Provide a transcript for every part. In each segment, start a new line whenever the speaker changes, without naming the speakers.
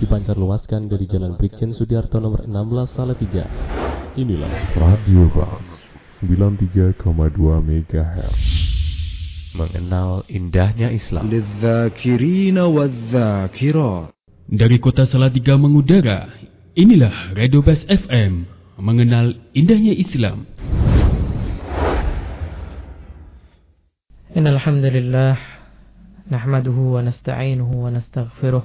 dipancar luaskan dari Jalan Brigjen Sudiarto nomor 16 Salatiga. Inilah
Radio Ras 93,2 MHz.
mengenal indahnya Islam.
للذاكرين والذاكرات
Dari kota Salatiga mengudara, inilah Radio Bas FM, mengenal indahnya Islam.
إن الحمد لله نحمده ونستعينه ونستغفره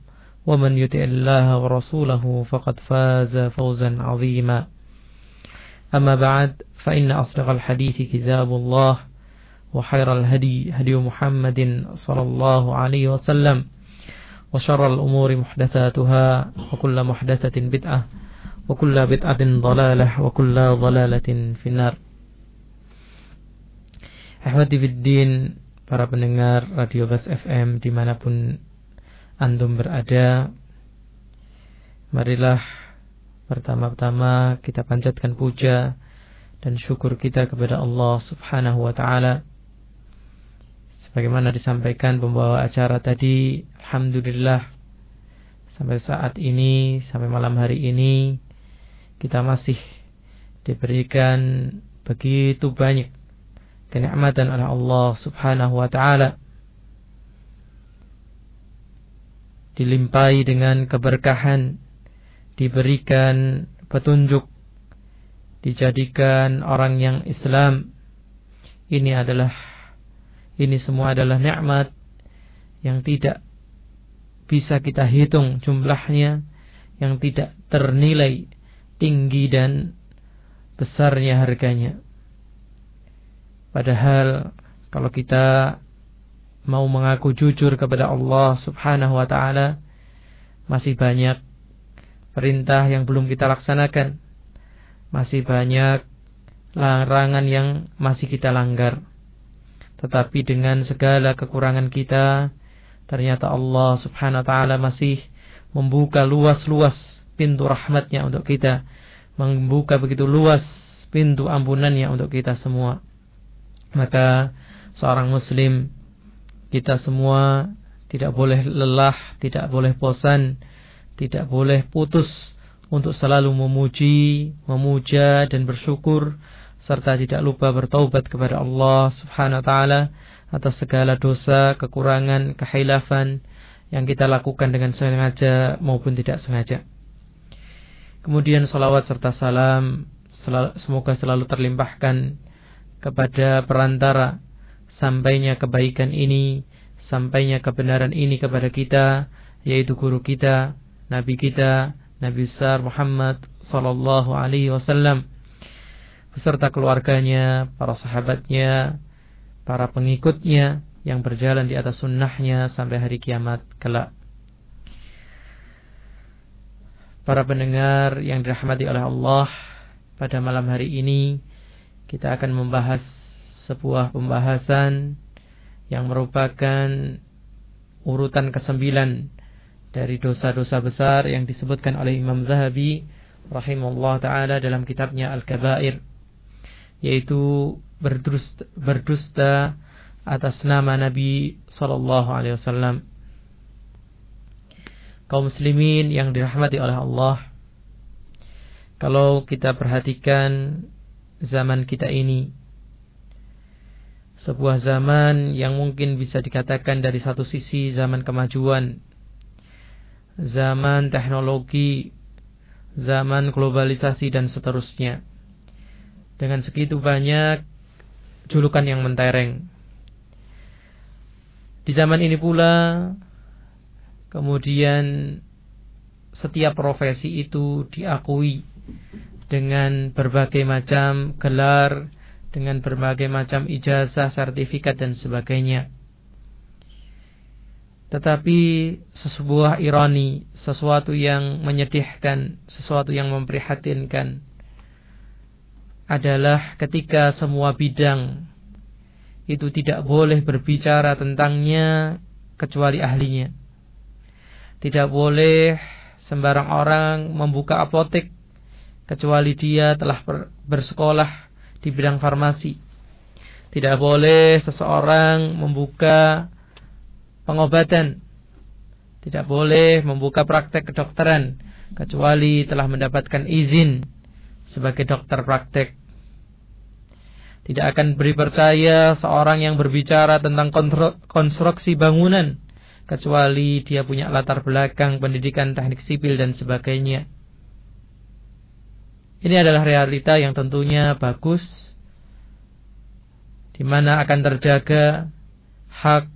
ومن يطع الله ورسوله فقد فاز فوزا عظيما. أما بعد فإن أصدق الحديث كتاب الله وخير الهدي هدي محمد صلى الله عليه وسلم وشر الأمور محدثاتها وكل محدثة بدعة وكل بدعة ضلالة وكل ضلالة في النار. Ahmadi Fiddin, para pendengar Radio Bas FM dimanapun Antum berada Marilah pertama-tama kita panjatkan puja dan syukur kita kepada Allah subhanahu wa ta'ala. Sebagaimana disampaikan pembawa acara tadi Alhamdulillah Sampai saat ini, sampai malam hari ini Kita masih diberikan begitu banyak kenikmatan oleh Allah Subhanahu wa taala dilimpahi dengan keberkahan. Diberikan petunjuk. Dijadikan orang yang Islam. Ini adalah ini semua adalah nikmat yang tidak bisa kita hitung jumlahnya yang tidak ternilai tinggi dan besarnya harganya. Padahal kalau kita mau mengaku jujur kepada Allah Subhanahu wa taala masih banyak perintah yang belum kita laksanakan. Masih banyak larangan yang masih kita langgar. Tetapi dengan segala kekurangan kita ternyata Allah Subhanahu wa taala masih membuka luas-luas pintu rahmatnya untuk kita. Membuka begitu luas pintu ampunannya untuk kita semua. Maka seorang muslim kita semua tidak boleh lelah, tidak boleh bosan, tidak boleh putus untuk selalu memuji, memuja dan bersyukur serta tidak lupa bertaubat kepada Allah Subhanahu wa taala atas segala dosa, kekurangan, kehilafan yang kita lakukan dengan sengaja maupun tidak sengaja. Kemudian salawat serta salam semoga selalu terlimpahkan kepada perantara sampainya kebaikan ini, sampainya kebenaran ini kepada kita, yaitu guru kita, nabi kita, Nabi besar Muhammad sallallahu alaihi wasallam beserta keluarganya, para sahabatnya, para pengikutnya yang berjalan di atas sunnahnya sampai hari kiamat kelak. Para pendengar yang dirahmati oleh Allah pada malam hari ini kita akan membahas sebuah pembahasan yang merupakan urutan kesembilan dari dosa-dosa besar yang disebutkan oleh Imam Zahabi rahimahullah taala dalam kitabnya Al-Kabair yaitu berdusta, berdusta atas nama Nabi sallallahu alaihi wasallam kaum muslimin yang dirahmati oleh Allah kalau kita perhatikan zaman kita ini. Sebuah zaman yang mungkin bisa dikatakan dari satu sisi zaman kemajuan, zaman teknologi, zaman globalisasi dan seterusnya. Dengan segitu banyak julukan yang mentereng. Di zaman ini pula kemudian setiap profesi itu diakui dengan berbagai macam gelar, dengan berbagai macam ijazah, sertifikat dan sebagainya. Tetapi sebuah ironi, sesuatu yang menyedihkan, sesuatu yang memprihatinkan adalah ketika semua bidang itu tidak boleh berbicara tentangnya kecuali ahlinya. Tidak boleh sembarang orang membuka apotek kecuali dia telah bersekolah di bidang farmasi. Tidak boleh seseorang membuka pengobatan. Tidak boleh membuka praktek kedokteran kecuali telah mendapatkan izin sebagai dokter praktek. Tidak akan beri percaya seorang yang berbicara tentang konstruksi bangunan kecuali dia punya latar belakang pendidikan teknik sipil dan sebagainya. Ini adalah realita yang tentunya bagus di mana akan terjaga hak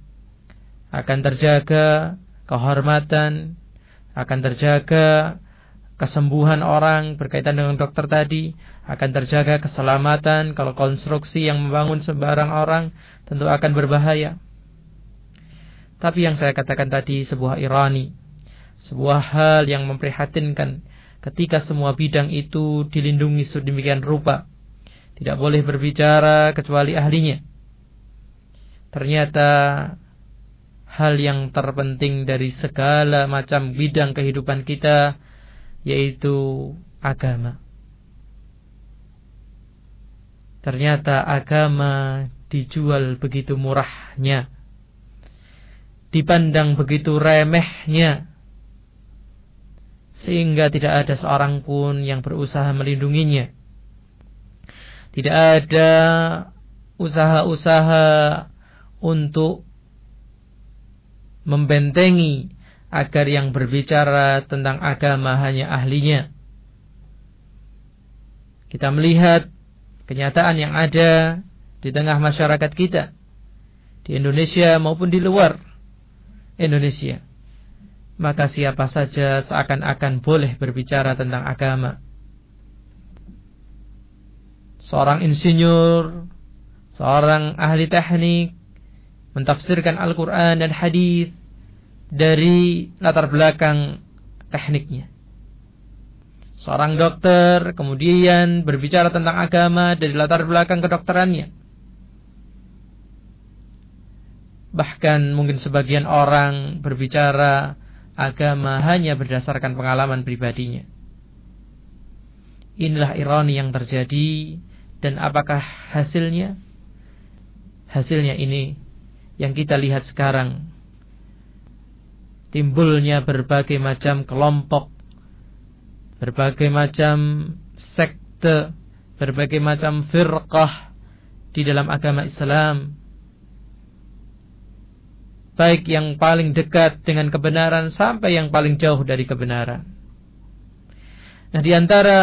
akan terjaga kehormatan, akan terjaga kesembuhan orang berkaitan dengan dokter tadi, akan terjaga keselamatan kalau konstruksi yang membangun sembarang orang tentu akan berbahaya. Tapi yang saya katakan tadi sebuah ironi, sebuah hal yang memprihatinkan ketika semua bidang itu dilindungi sedemikian rupa. Tidak boleh berbicara kecuali ahlinya. Ternyata hal yang terpenting dari segala macam bidang kehidupan kita yaitu agama. Ternyata agama dijual begitu murahnya. Dipandang begitu remehnya. Sehingga tidak ada seorang pun yang berusaha melindunginya. Tidak ada usaha-usaha untuk membentengi agar yang berbicara tentang agama hanya ahlinya. Kita melihat kenyataan yang ada di tengah masyarakat kita di Indonesia maupun di luar Indonesia. Maka siapa saja seakan-akan boleh berbicara tentang agama. Seorang insinyur, seorang ahli teknik, mentafsirkan Al-Quran dan hadis dari latar belakang tekniknya. Seorang dokter kemudian berbicara tentang agama dari latar belakang kedokterannya. Bahkan mungkin sebagian orang berbicara agama hanya berdasarkan pengalaman pribadinya. Inilah ironi yang terjadi dan apakah hasilnya? Hasilnya ini yang kita lihat sekarang timbulnya berbagai macam kelompok berbagai macam sekte berbagai macam firqah di dalam agama Islam baik yang paling dekat dengan kebenaran sampai yang paling jauh dari kebenaran. Nah di antara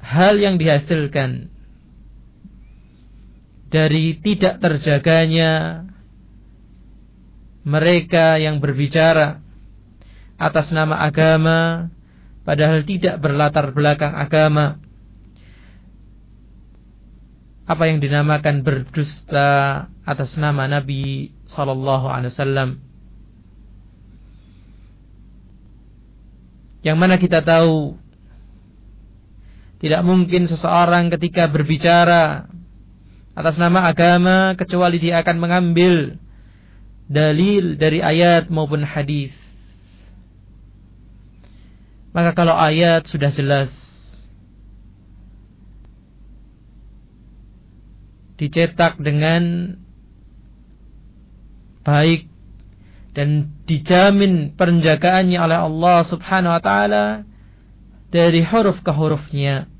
hal yang dihasilkan dari tidak terjaganya mereka yang berbicara atas nama agama padahal tidak berlatar belakang agama apa yang dinamakan berdusta atas nama Nabi sallallahu alaihi wasallam yang mana kita tahu tidak mungkin seseorang ketika berbicara atas nama agama kecuali dia akan mengambil dalil dari ayat maupun hadis. Maka kalau ayat sudah jelas dicetak dengan baik dan dijamin penjagaannya oleh Allah Subhanahu wa taala dari huruf ke hurufnya.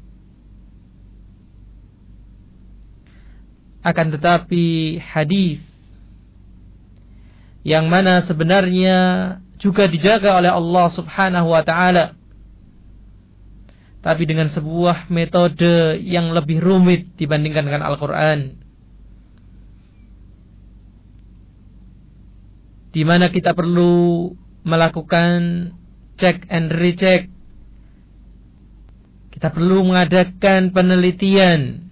Akan tetapi hadis yang mana sebenarnya juga dijaga oleh Allah Subhanahu wa taala tapi dengan sebuah metode yang lebih rumit dibandingkan dengan Al-Quran. Di mana kita perlu melakukan check and recheck. Kita perlu mengadakan penelitian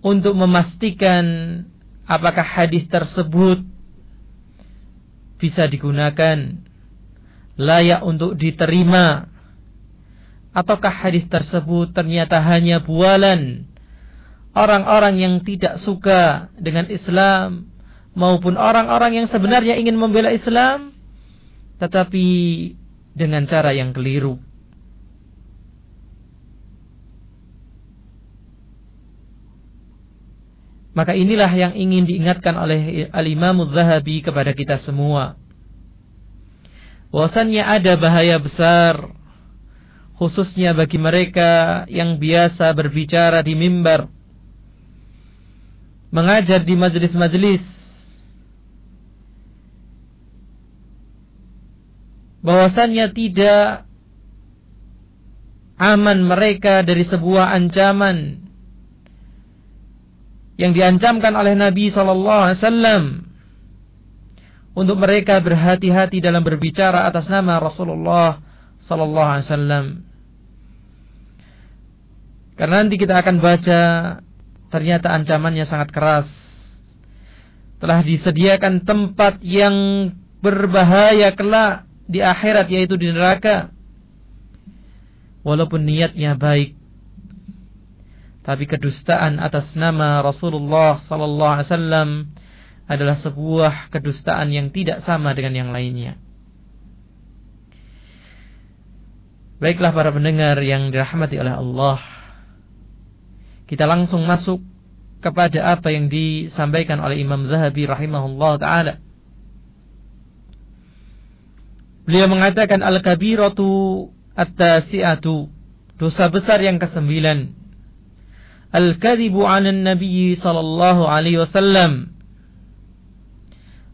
untuk memastikan apakah hadis tersebut bisa digunakan layak untuk diterima ataukah hadis tersebut ternyata hanya bualan orang-orang yang tidak suka dengan Islam maupun orang-orang yang sebenarnya ingin membela Islam tetapi dengan cara yang keliru. Maka inilah yang ingin diingatkan oleh Al-Imam Zahabi kepada kita semua. Bahwasannya ada bahaya besar khususnya bagi mereka yang biasa berbicara di mimbar, mengajar di majelis-majelis, bahwasannya tidak aman mereka dari sebuah ancaman yang diancamkan oleh Nabi Shallallahu Alaihi Wasallam untuk mereka berhati-hati dalam berbicara atas nama Rasulullah Sallallahu Alaihi Wasallam. Karena nanti kita akan baca ternyata ancamannya sangat keras. Telah disediakan tempat yang berbahaya kelak di akhirat yaitu di neraka. Walaupun niatnya baik. Tapi kedustaan atas nama Rasulullah sallallahu alaihi wasallam adalah sebuah kedustaan yang tidak sama dengan yang lainnya. Baiklah para pendengar yang dirahmati oleh Allah kita langsung masuk kepada apa yang disampaikan oleh Imam Zahabi rahimahullah taala. Beliau mengatakan al-kabiratu at-tasi'atu dosa besar yang kesembilan. Al-kadhibu 'ala nabi sallallahu alaihi wasallam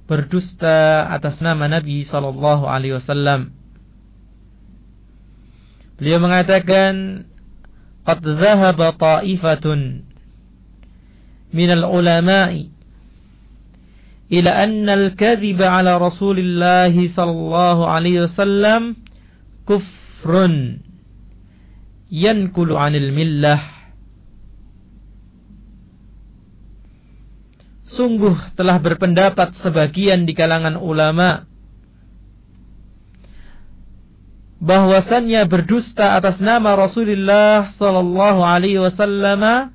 berdusta atas nama Nabi sallallahu alaihi wasallam. Beliau mengatakan قد ذهب طائفة من العلماء إلى أن الكذب على رسول الله صلى الله عليه وسلم كفر ينكل عن المله Sungguh telah berpendapat sebagian di kalangan ulama bahwasannya berdusta atas nama Rasulullah sallallahu alaihi wasallam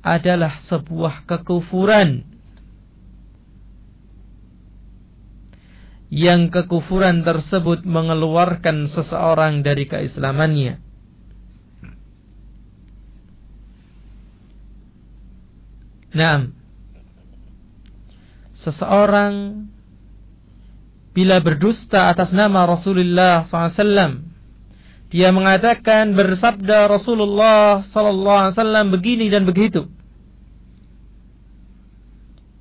adalah sebuah kekufuran yang kekufuran tersebut mengeluarkan seseorang dari keislamannya. Nah, seseorang bila berdusta atas nama Rasulullah SAW. Dia mengatakan bersabda Rasulullah SAW begini dan begitu.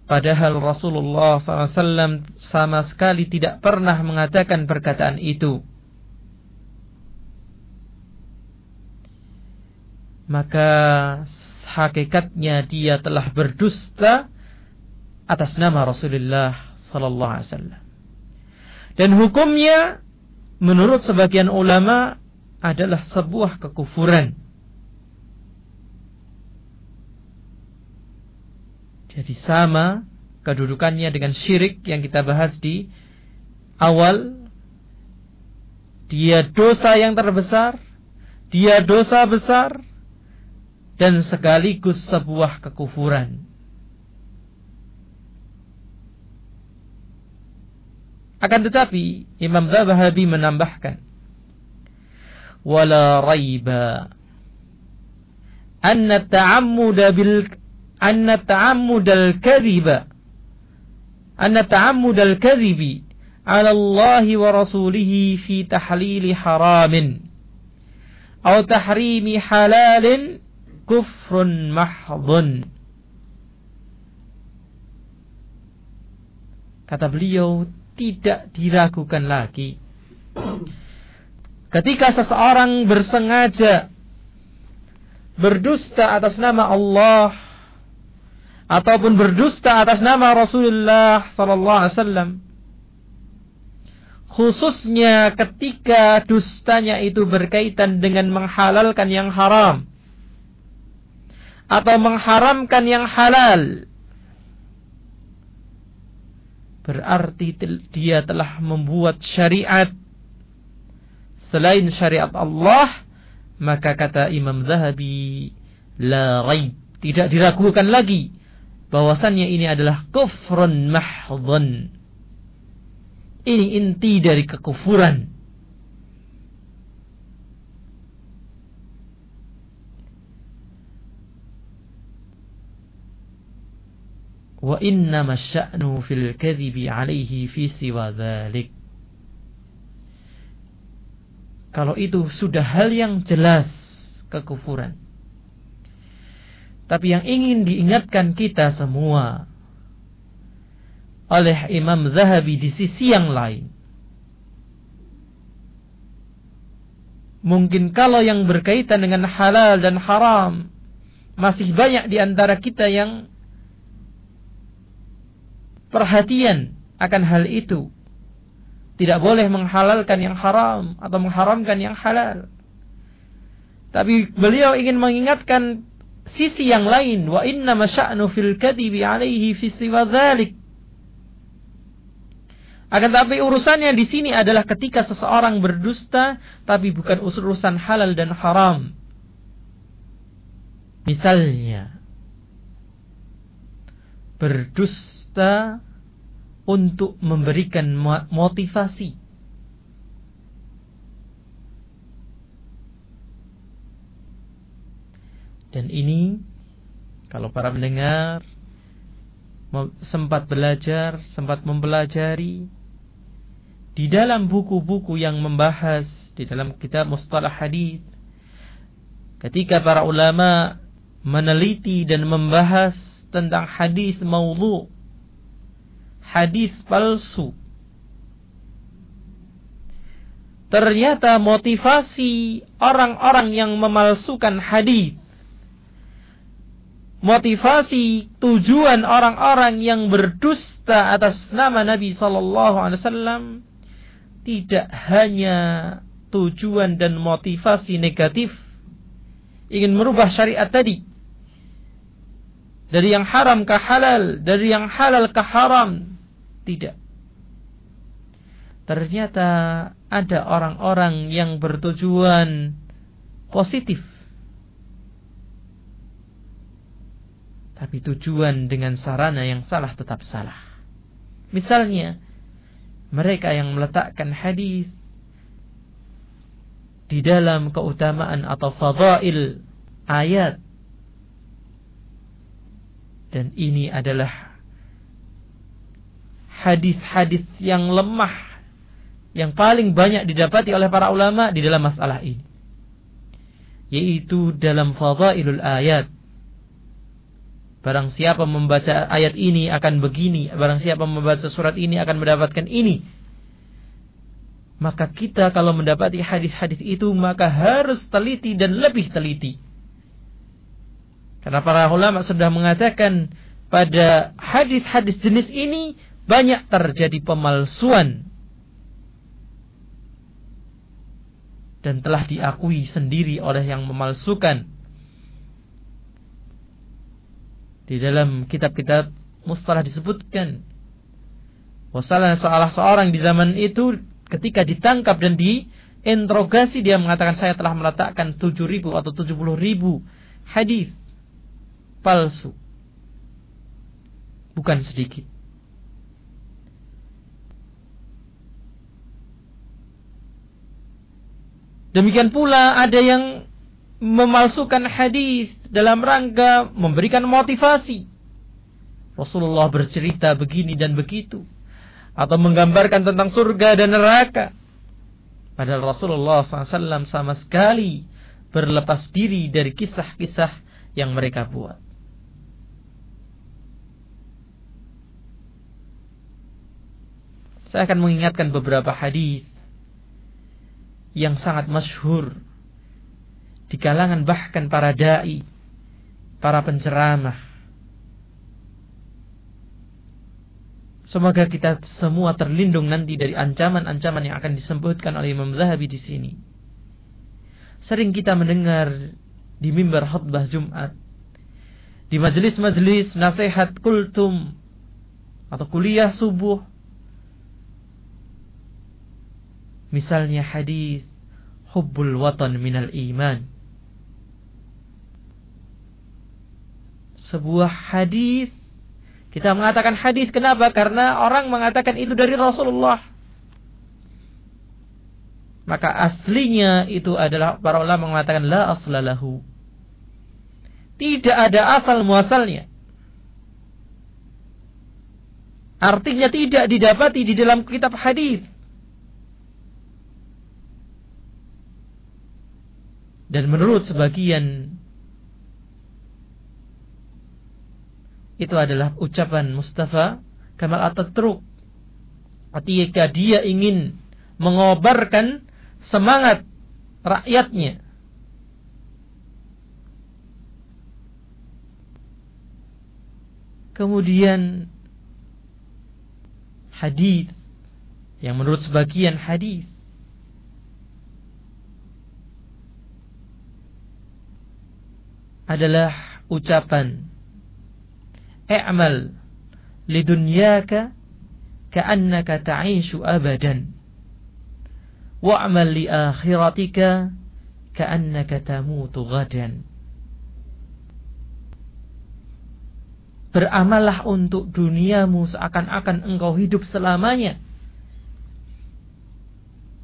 Padahal Rasulullah SAW sama sekali tidak pernah mengatakan perkataan itu. Maka hakikatnya dia telah berdusta atas nama Rasulullah sallallahu alaihi wasallam. Dan hukumnya menurut sebagian ulama adalah sebuah kekufuran. Jadi sama kedudukannya dengan syirik yang kita bahas di awal. Dia dosa yang terbesar, dia dosa besar, dan sekaligus sebuah kekufuran. Akan tetapi Imam Zahabi menambahkan wala raiba anna ta'ammuda bil anna ta'ammud al-kadhiba anna ta'ammud al-kadhibi ala Allah wa rasulih fi tahlil haramin atau tahrimi halalin kufrun mahdhun kata beliau tidak diragukan lagi. Ketika seseorang bersengaja berdusta atas nama Allah ataupun berdusta atas nama Rasulullah sallallahu alaihi wasallam khususnya ketika dustanya itu berkaitan dengan menghalalkan yang haram atau mengharamkan yang halal berarti dia telah membuat syariat selain syariat Allah maka kata Imam Zahabi la raib tidak diragukan lagi bahwasannya ini adalah kufrun mahdhun. Ini inti dari kekufuran. Wa inna masya'nu fil kadhibi alaihi fi siwa dhalik. Kalau itu sudah hal yang jelas kekufuran. Tapi yang ingin diingatkan kita semua oleh Imam Zahabi di sisi yang lain. Mungkin kalau yang berkaitan dengan halal dan haram masih banyak di antara kita yang perhatian akan hal itu. Tidak boleh menghalalkan yang haram atau mengharamkan yang halal. Tapi beliau ingin mengingatkan sisi yang lain wa inna masya'nu fil kadibi alaihi fi siwa akan tapi urusannya di sini adalah ketika seseorang berdusta tapi bukan urusan halal dan haram. Misalnya berdusta untuk memberikan motivasi. Dan ini kalau para pendengar sempat belajar, sempat mempelajari di dalam buku-buku yang membahas di dalam kitab mustalah hadis ketika para ulama meneliti dan membahas tentang hadis maudhu hadis palsu. Ternyata motivasi orang-orang yang memalsukan hadis motivasi tujuan orang-orang yang berdusta atas nama Nabi Sallallahu Alaihi Wasallam tidak hanya tujuan dan motivasi negatif ingin merubah syariat tadi. Dari yang haram ke halal dari yang halal ke haram tidak. Ternyata ada orang-orang yang bertujuan positif. Tapi tujuan dengan sarana yang salah tetap salah. Misalnya, mereka yang meletakkan hadis di dalam keutamaan atau fadail ayat. Dan ini adalah hadis-hadis yang lemah yang paling banyak didapati oleh para ulama di dalam masalah ini yaitu dalam fadailul ayat Barang siapa membaca ayat ini akan begini, barang siapa membaca surat ini akan mendapatkan ini. Maka kita kalau mendapati hadis-hadis itu maka harus teliti dan lebih teliti. Karena para ulama sudah mengatakan pada hadis-hadis jenis ini banyak terjadi pemalsuan. Dan telah diakui sendiri oleh yang memalsukan. Di dalam kitab-kitab mustalah disebutkan wasalah salah seorang di zaman itu ketika ditangkap dan diinterogasi dia mengatakan saya telah meletakkan 7000 atau 70.000 hadis palsu. Bukan sedikit Demikian pula ada yang memalsukan hadis dalam rangka memberikan motivasi. Rasulullah bercerita begini dan begitu atau menggambarkan tentang surga dan neraka. Padahal Rasulullah SAW sama sekali berlepas diri dari kisah-kisah yang mereka buat. Saya akan mengingatkan beberapa hadis yang sangat masyhur di kalangan bahkan para dai, para penceramah. Semoga kita semua terlindung nanti dari ancaman-ancaman yang akan disebutkan oleh Imam Zahabi di sini. Sering kita mendengar di mimbar khutbah Jumat, di majelis-majelis nasihat kultum atau kuliah subuh. Misalnya hadis hubbul watan minal iman. Sebuah hadis kita mengatakan hadis kenapa? Karena orang mengatakan itu dari Rasulullah. Maka aslinya itu adalah para ulama mengatakan la aslalahu. Tidak ada asal muasalnya. Artinya tidak didapati di dalam kitab hadis. Dan menurut sebagian itu adalah ucapan Mustafa Kamal Ataturk ketika dia ingin mengobarkan semangat rakyatnya kemudian hadis yang menurut sebagian hadis adalah ucapan i'mal lidunyaka ka'annaka ta'ishu abadan wa'mal li akhiratika ka'annaka tamutu gadan Beramallah untuk duniamu seakan-akan engkau hidup selamanya.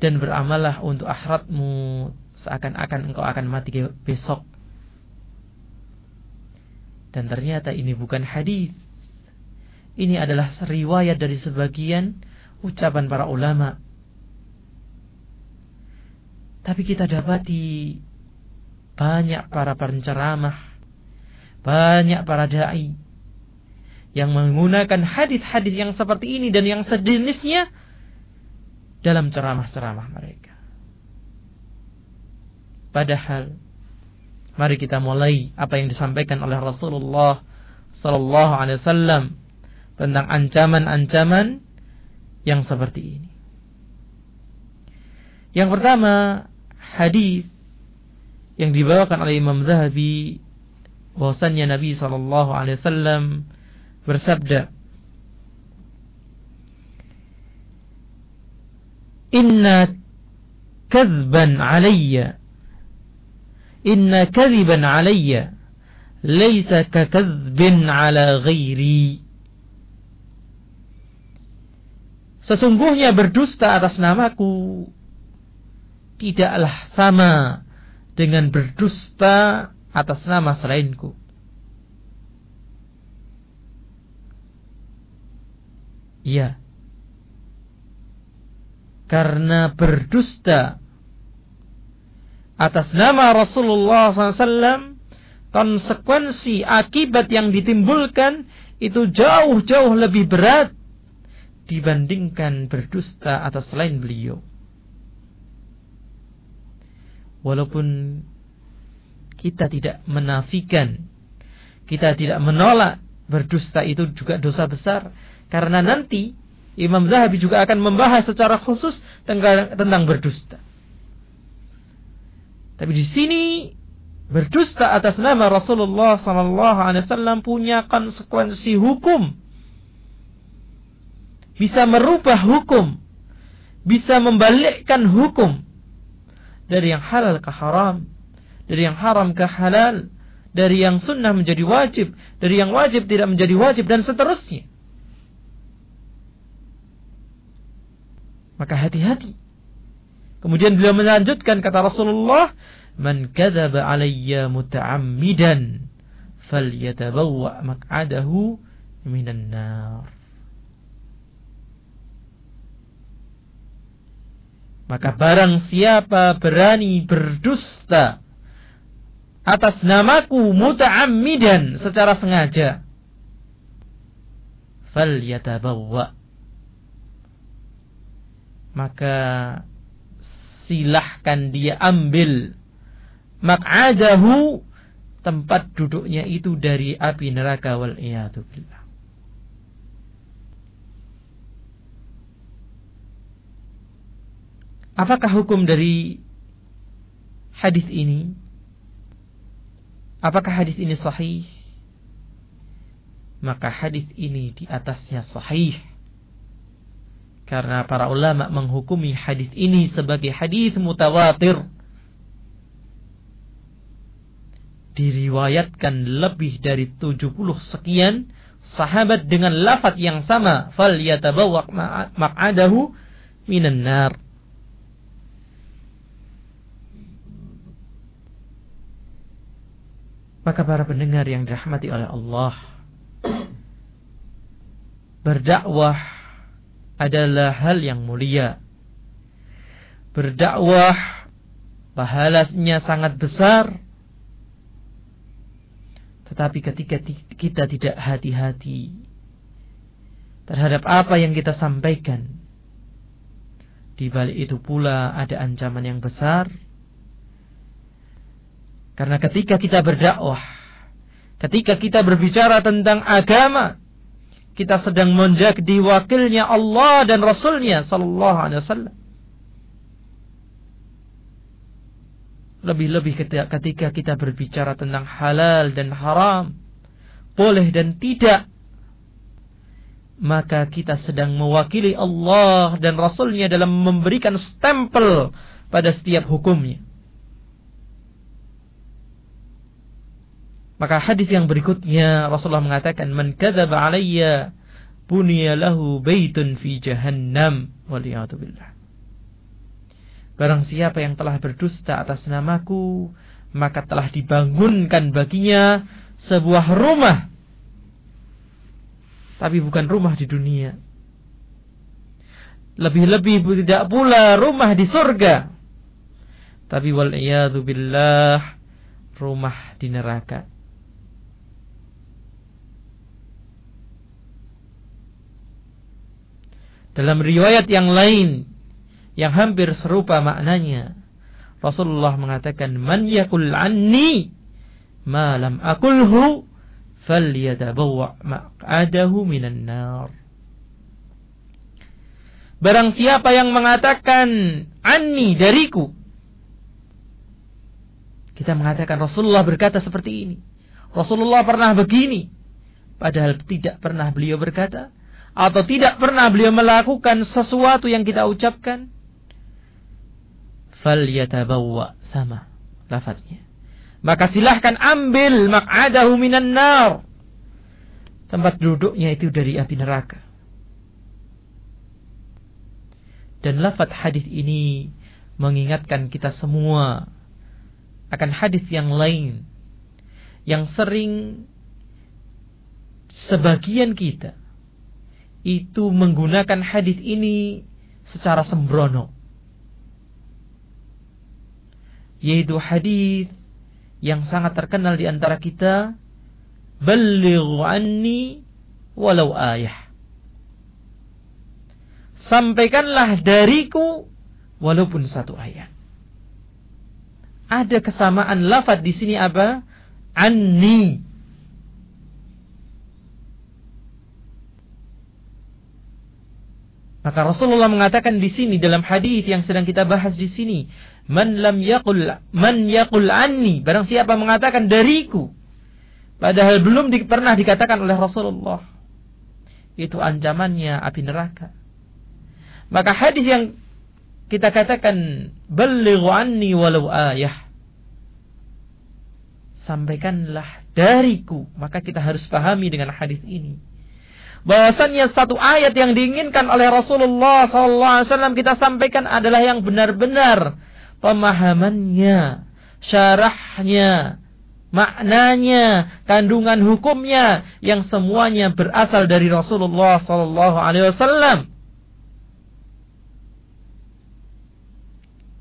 Dan beramallah untuk akhiratmu seakan-akan engkau akan mati besok. Dan ternyata ini bukan hadis. Ini adalah riwayat dari sebagian ucapan para ulama. Tapi kita dapati banyak para penceramah, banyak para dai yang menggunakan hadis-hadis yang seperti ini dan yang sejenisnya dalam ceramah-ceramah mereka. Padahal mari kita mulai apa yang disampaikan oleh Rasulullah sallallahu alaihi wasallam tentang ancaman-ancaman yang seperti ini. Yang pertama, hadis yang dibawakan oleh Imam Zahabi bahwasannya Nabi sallallahu alaihi wasallam bersabda Inna kadzban alayya Inna kadziban alayya Laisa kakadzbin ala ghairi Sesungguhnya berdusta atas namaku Tidaklah sama dengan berdusta atas nama selainku. Iya. Karena berdusta atas nama Rasulullah SAW, konsekuensi akibat yang ditimbulkan itu jauh-jauh lebih berat dibandingkan berdusta atas selain beliau. Walaupun kita tidak menafikan, kita tidak menolak berdusta itu juga dosa besar, karena nanti Imam Zahabi juga akan membahas secara khusus tentang, tentang berdusta. Tapi di sini berdusta atas nama Rasulullah Sallallahu Alaihi Wasallam punya konsekuensi hukum, bisa merubah hukum, bisa membalikkan hukum. Dari yang halal ke haram, dari yang haram ke halal, dari yang sunnah menjadi wajib, dari yang wajib tidak menjadi wajib dan seterusnya. Maka hati-hati. Kemudian beliau melanjutkan kata Rasulullah, "Man kadzaba alayya muta'ammidan falyatabawwa maq'adahu minan nar." Maka barang siapa berani berdusta atas namaku muta'ammidan secara sengaja, falyatabawwa maka silahkan dia ambil mak'adahu tempat duduknya itu dari api neraka wal billah. Apakah hukum dari hadis ini? Apakah hadis ini sahih? Maka hadis ini di atasnya sahih. Karena para ulama menghukumi hadis ini sebagai hadis mutawatir. Diriwayatkan lebih dari 70 sekian sahabat dengan lafaz yang sama, fal yatabawwaq maq'adahu minan nar. Maka para pendengar yang dirahmati oleh Allah Berdakwah adalah hal yang mulia. Berdakwah pahalanya sangat besar. Tetapi ketika kita tidak hati-hati Terhadap apa yang kita sampaikan Di balik itu pula ada ancaman yang besar. Karena ketika kita berdakwah, ketika kita berbicara tentang agama, kita sedang menjadi wakilnya Allah dan Rasulnya Sallallahu Alaihi Wasallam. Lebih-lebih ketika kita berbicara tentang halal dan haram, boleh dan tidak, maka kita sedang mewakili Allah dan Rasulnya dalam memberikan stempel pada setiap hukumnya. Maka hadis yang berikutnya Rasulullah mengatakan man kadzaba alayya bunya lahu baitun fi jahannam waliyatubillah. Barang siapa yang telah berdusta atas namaku maka telah dibangunkan baginya sebuah rumah tapi bukan rumah di dunia. Lebih-lebih tidak pula rumah di surga. Tapi wal billah rumah di neraka. Dalam riwayat yang lain yang hampir serupa maknanya, Rasulullah mengatakan, "Man yakul anni ma lam akulhu falyatabawwa maq'adahu minan nar." Barang siapa yang mengatakan anni dariku kita mengatakan Rasulullah berkata seperti ini. Rasulullah pernah begini. Padahal tidak pernah beliau berkata atau tidak pernah beliau melakukan sesuatu yang kita ucapkan? Fal yatabawwa sama lafaznya maka silahkan ambil maq'adahu minan nar. Tempat duduknya itu dari api neraka. Dan lafaz hadis ini mengingatkan kita semua akan hadis yang lain yang sering sebagian kita itu menggunakan hadis ini secara sembrono. Yaitu hadis yang sangat terkenal di antara kita, "Ballighu anni walau ayah." Sampaikanlah dariku walaupun satu ayat. Ada kesamaan lafaz di sini apa? Anni Maka Rasulullah mengatakan di sini dalam hadis yang sedang kita bahas di sini, man lam yaqul man yaqul anni, barang siapa mengatakan dariku, padahal belum di, pernah dikatakan oleh Rasulullah. Itu ancamannya api neraka. Maka hadis yang kita katakan balighu anni walau ayah. Sampaikanlah dariku, maka kita harus pahami dengan hadis ini bahwasannya satu ayat yang diinginkan oleh Rasulullah SAW kita sampaikan adalah yang benar-benar pemahamannya, syarahnya, maknanya, kandungan hukumnya yang semuanya berasal dari Rasulullah SAW.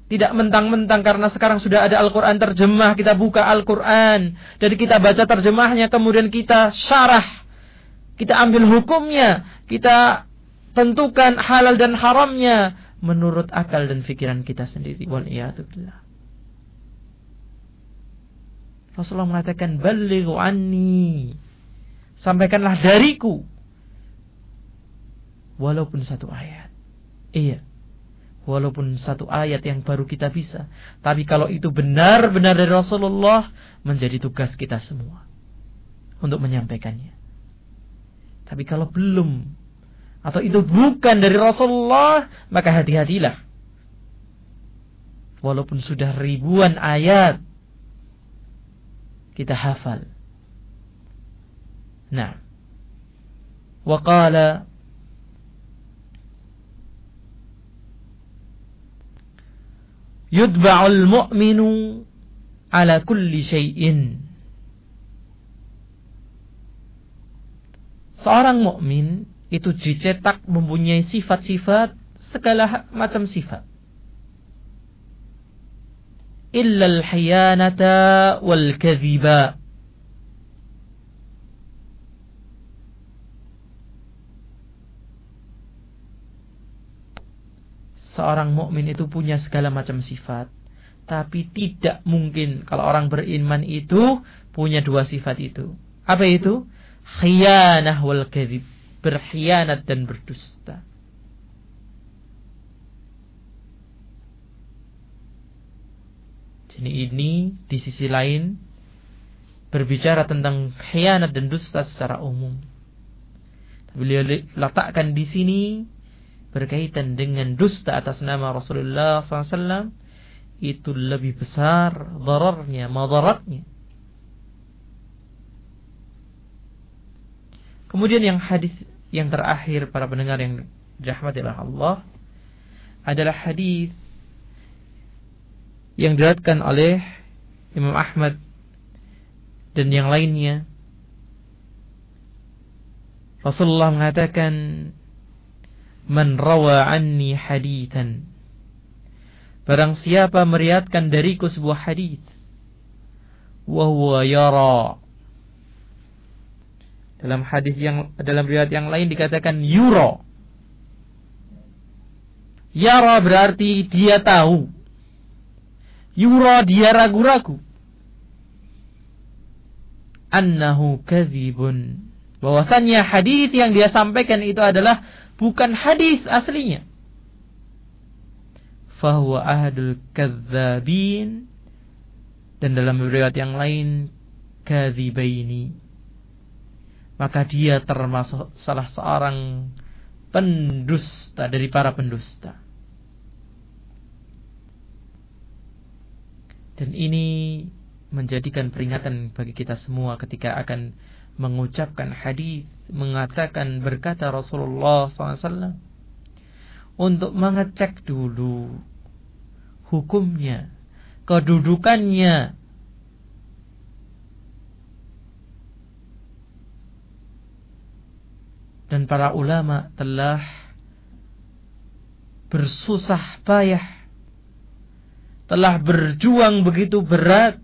Tidak mentang-mentang karena sekarang sudah ada Al-Quran terjemah, kita buka Al-Quran. Jadi kita baca terjemahnya, kemudian kita syarah kita ambil hukumnya, kita tentukan halal dan haramnya, menurut akal dan pikiran kita sendiri. Wal. Rasulullah mengatakan balighu anni. Sampaikanlah dariku. Walaupun satu ayat. Iya. Walaupun satu ayat yang baru kita bisa. Tapi kalau itu benar-benar dari Rasulullah. Menjadi tugas kita semua. Untuk menyampaikannya. Tapi kalau belum. Atau itu bukan dari Rasulullah. Maka hati-hatilah. Walaupun sudah ribuan ayat kita hafal. Nah. Waqala yudba'ul mu'minu ala kulli syai'in. Seorang mukmin itu dicetak mempunyai sifat-sifat segala macam sifat. Illa al-hiyanata wal -kathiba. Seorang mukmin itu punya segala macam sifat, tapi tidak mungkin kalau orang beriman itu punya dua sifat itu. Apa itu? Khiyanah wal kadhib, berkhianat dan berdusta. Jadi ini di sisi lain berbicara tentang khianat dan dusta secara umum. Beliau letakkan di sini berkaitan dengan dusta atas nama Rasulullah SAW itu lebih besar dararnya, madaratnya. Kemudian yang hadis yang terakhir para pendengar yang dirahmati oleh Allah adalah hadis yang diriwayatkan oleh Imam Ahmad dan yang lainnya. Rasulullah mengatakan man rawa anni hadithan. Barang siapa meriatkan dariku sebuah hadis wa huwa yara dalam hadis yang dalam riwayat yang lain dikatakan yura yara berarti dia tahu Yura dia ragu-ragu. Annahu kadzibun. Bahwasannya hadis yang dia sampaikan itu adalah bukan hadis aslinya. Fahuwa ahadul kadzabin. Dan dalam riwayat yang lain kadzibaini. Maka dia termasuk salah seorang pendusta dari para pendusta. Dan ini menjadikan peringatan bagi kita semua ketika akan mengucapkan hadis mengatakan berkata Rasulullah SAW untuk mengecek dulu hukumnya, kedudukannya, dan para ulama telah bersusah payah telah berjuang begitu berat.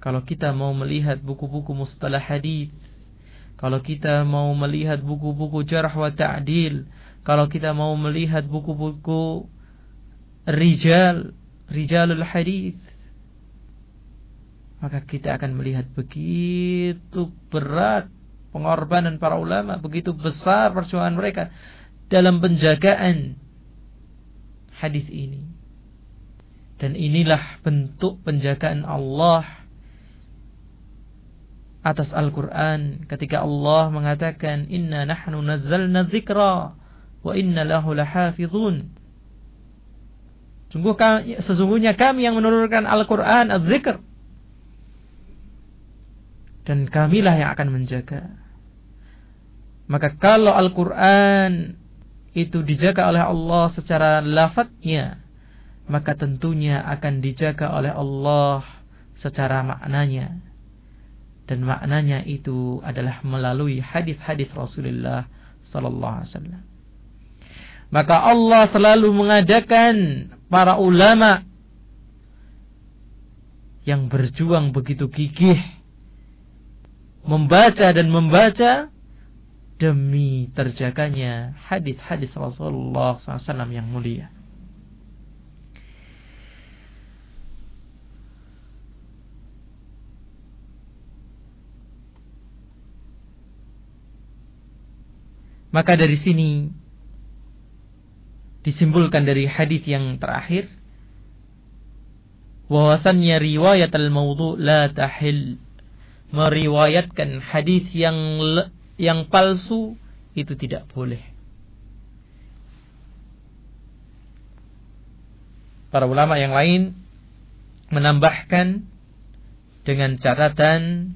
Kalau kita mau melihat buku-buku mustalah hadis, kalau kita mau melihat buku-buku jarh wa ta'dil, kalau kita mau melihat buku-buku rijal, rijalul hadis, maka kita akan melihat begitu berat pengorbanan para ulama, begitu besar perjuangan mereka dalam penjagaan hadis ini. Dan inilah bentuk penjagaan Allah atas Al-Quran ketika Allah mengatakan Inna nahnu nazzalna dzikra wa inna lahu lahafizun. Sungguh kami, sesungguhnya kami yang menurunkan Al-Quran, al-zikr. Dan kamilah yang akan menjaga. Maka kalau Al-Quran itu dijaga oleh Allah secara lafadznya, maka tentunya akan dijaga oleh Allah secara maknanya. Dan maknanya itu adalah melalui hadis-hadis Rasulullah sallallahu alaihi wasallam. Maka Allah selalu mengadakan para ulama yang berjuang begitu gigih membaca dan membaca demi terjaganya hadis-hadis Rasulullah SAW yang mulia. Maka dari sini disimpulkan dari hadis yang terakhir bahwasannya riwayat al-maudhu la tahil meriwayatkan hadis yang yang palsu itu tidak boleh. Para ulama yang lain menambahkan dengan catatan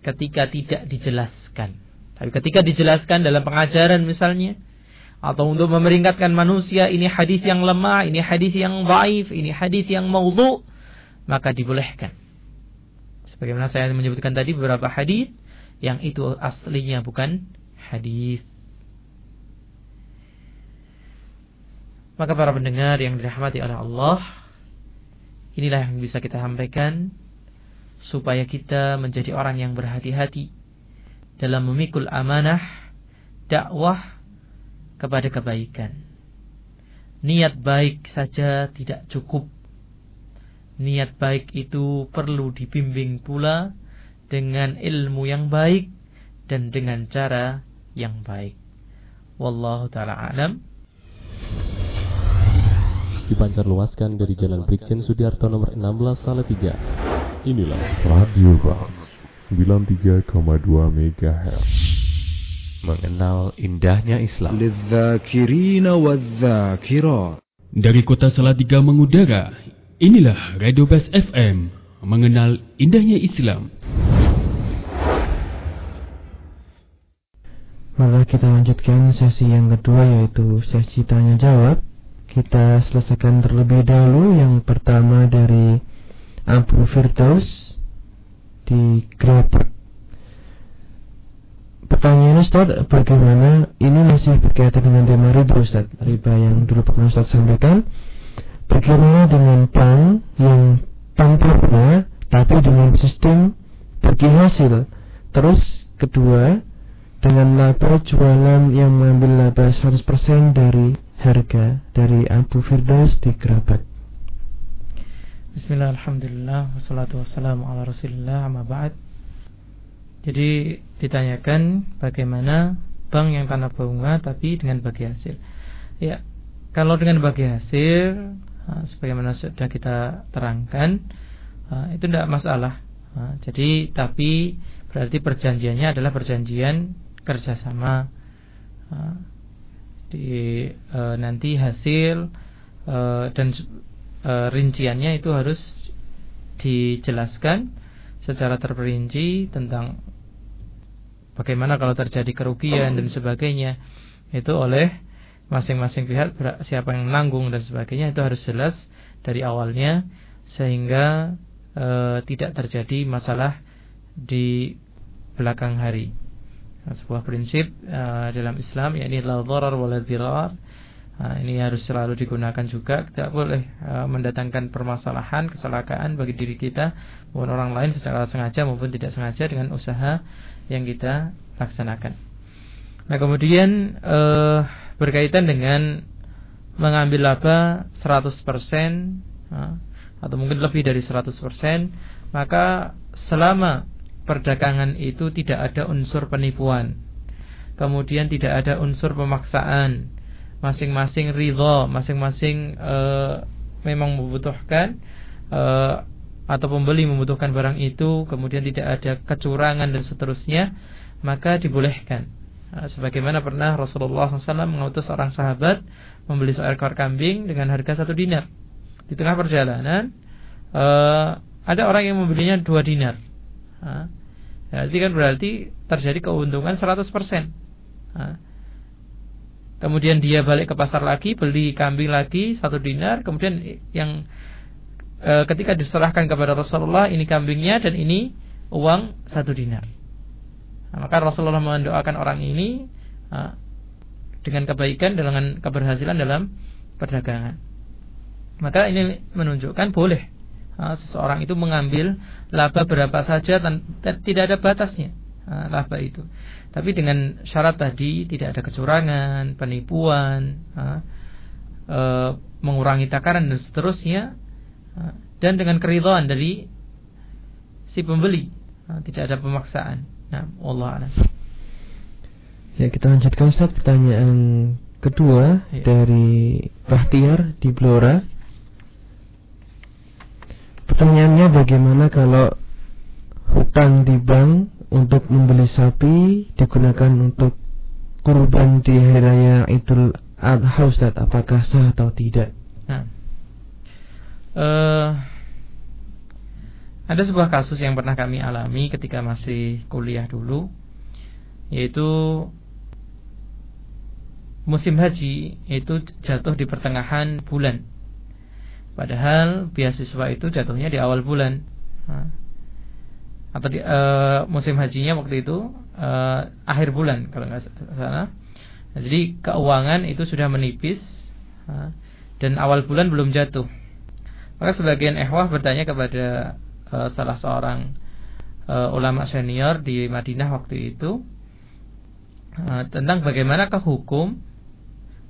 ketika tidak dijelaskan. Tapi ketika dijelaskan dalam pengajaran misalnya atau untuk memeringatkan manusia ini hadis yang lemah, ini hadis yang baif, ini hadis yang maudhu, maka dibolehkan. Sebagaimana saya menyebutkan tadi beberapa hadis yang itu aslinya bukan hadis. Maka para pendengar yang dirahmati oleh Allah, inilah yang bisa kita sampaikan supaya kita menjadi orang yang berhati-hati dalam memikul amanah dakwah kepada kebaikan. Niat baik saja tidak cukup. Niat baik itu perlu dibimbing pula dengan ilmu yang baik dan dengan cara yang baik. Wallahu taala alam.
Dipancar luaskan dari Jalan Brigjen Sudiarto nomor 16 Salatiga. Inilah
Radio Box 93,2 MHz.
Mengenal indahnya Islam.
Dari kota Salatiga mengudara, inilah Radio Best FM, mengenal indahnya Islam.
Maka kita lanjutkan sesi yang kedua yaitu sesi tanya jawab. Kita selesaikan terlebih dahulu yang pertama dari Abu Firdaus di Grabek. Pertanyaannya Ustaz, bagaimana ini masih berkaitan dengan tema riba Ustaz, riba yang dulu pernah Ustaz sampaikan. Bagaimana dengan bank yang tanpa tapi dengan sistem bagi hasil. Terus kedua, dengan laba jualan yang mengambil laba 100% dari harga dari Abu Firdaus di Grabek.
Bismillah, alhamdulillah, wassalatu wassalamu ala rasulillah, amma ba'd Jadi ditanyakan bagaimana bank yang tanah bunga tapi dengan bagi hasil Ya, kalau dengan bagi hasil Sebagaimana sudah kita terangkan nah, Itu tidak masalah. Nah, Jadi, tapi berarti perjanjiannya adalah perjanjian kerjasama. Di e, nanti hasil e, dan e, rinciannya itu harus dijelaskan secara terperinci tentang bagaimana kalau terjadi kerugian dan sebagainya. Itu oleh masing-masing pihak siapa yang menanggung dan sebagainya itu harus jelas dari awalnya sehingga e, tidak terjadi masalah di belakang hari. Sebuah prinsip e, dalam Islam yakni la dharar wa la Nah, ini harus selalu digunakan juga. Tidak boleh uh, mendatangkan permasalahan, kecelakaan bagi diri kita maupun orang lain secara sengaja maupun tidak sengaja dengan usaha yang kita laksanakan. Nah, kemudian uh, berkaitan dengan mengambil laba 100% uh, atau mungkin lebih dari 100%, maka selama perdagangan itu tidak ada unsur penipuan. Kemudian tidak ada unsur pemaksaan masing-masing ridho, masing-masing e, memang membutuhkan e, atau pembeli membutuhkan barang itu, kemudian tidak ada kecurangan dan seterusnya, maka dibolehkan. E, sebagaimana pernah Rasulullah SAW mengutus seorang sahabat membeli seekor kambing dengan harga satu dinar. Di tengah perjalanan, e, ada orang yang membelinya dua dinar. Berarti kan berarti terjadi keuntungan 100%. Nah, Kemudian dia balik ke pasar lagi, beli kambing lagi satu dinar. Kemudian yang e, ketika diserahkan kepada Rasulullah ini kambingnya dan ini uang satu dinar. Nah, maka Rasulullah mendoakan orang ini e, dengan kebaikan dengan keberhasilan dalam perdagangan. Maka ini menunjukkan boleh e, seseorang itu mengambil laba berapa saja dan tidak ada batasnya. uh, laba itu. Tapi dengan syarat tadi tidak ada kecurangan, penipuan, uh, uh, mengurangi takaran dan seterusnya, uh, dan dengan keridhaan dari si pembeli, uh, tidak ada pemaksaan. Nah, Allah
Ya kita lanjutkan Ustaz pertanyaan kedua ya. dari Bahtiar di Blora. Pertanyaannya bagaimana kalau hutang di bank untuk membeli sapi digunakan untuk kurban di hari raya Idul Adha Ustaz apakah sah atau tidak? Nah,
uh, ada sebuah kasus yang pernah kami alami ketika masih kuliah dulu yaitu musim haji itu jatuh di pertengahan bulan padahal beasiswa itu jatuhnya di awal bulan atau di uh, musim hajinya waktu itu uh, akhir bulan kalau nggak salah. Nah, jadi keuangan itu sudah menipis dan awal bulan belum jatuh. Maka sebagian ehwah bertanya kepada uh, salah seorang uh, ulama senior di Madinah waktu itu uh, tentang bagaimanakah hukum